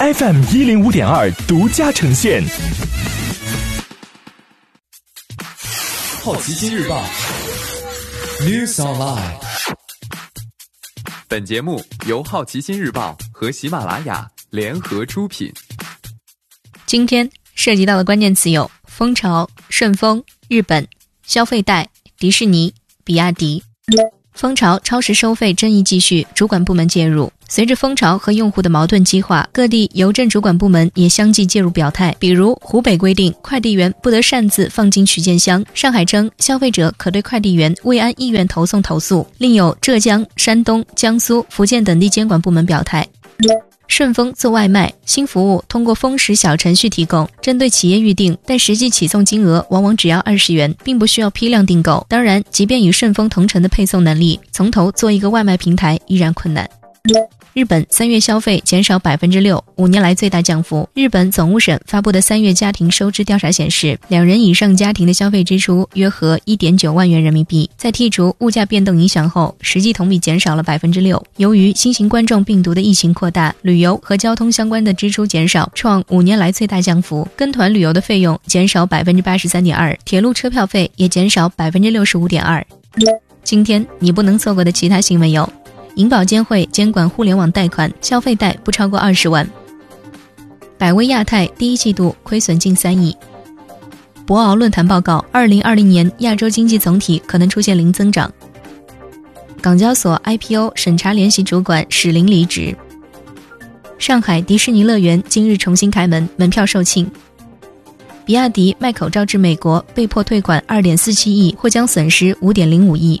FM 一零五点二独家呈现。好奇心日报，News Online。本节目由好奇心日报和喜马拉雅联合出品。今天涉及到的关键词有：蜂巢、顺丰、日本、消费贷、迪士尼、比亚迪。蜂巢超时收费争议继续，主管部门介入。随着蜂巢和用户的矛盾激化，各地邮政主管部门也相继介入表态。比如，湖北规定快递员不得擅自放进取件箱；上海称消费者可对快递员未按意愿投送投诉。另有浙江、山东、江苏、福建等地监管部门表态。顺丰做外卖新服务，通过风食小程序提供，针对企业预订，但实际起送金额往往只要二十元，并不需要批量订购。当然，即便与顺丰同城的配送能力，从头做一个外卖平台依然困难。日本三月消费减少百分之六，五年来最大降幅。日本总务省发布的三月家庭收支调查显示，两人以上家庭的消费支出约合一点九万元人民币，在剔除物价变动影响后，实际同比减少了百分之六。由于新型冠状病毒的疫情扩大，旅游和交通相关的支出减少，创五年来最大降幅。跟团旅游的费用减少百分之八十三点二，铁路车票费也减少百分之六十五点二。今天你不能错过的其他新闻有。银保监会监管互联网贷款，消费贷不超过二十万。百威亚太第一季度亏损近三亿。博鳌论坛报告，二零二零年亚洲经济总体可能出现零增长。港交所 IPO 审查联席主管史林离职。上海迪士尼乐园今日重新开门，门票售罄。比亚迪卖口罩至美国，被迫退款二点四七亿，或将损失五点零五亿。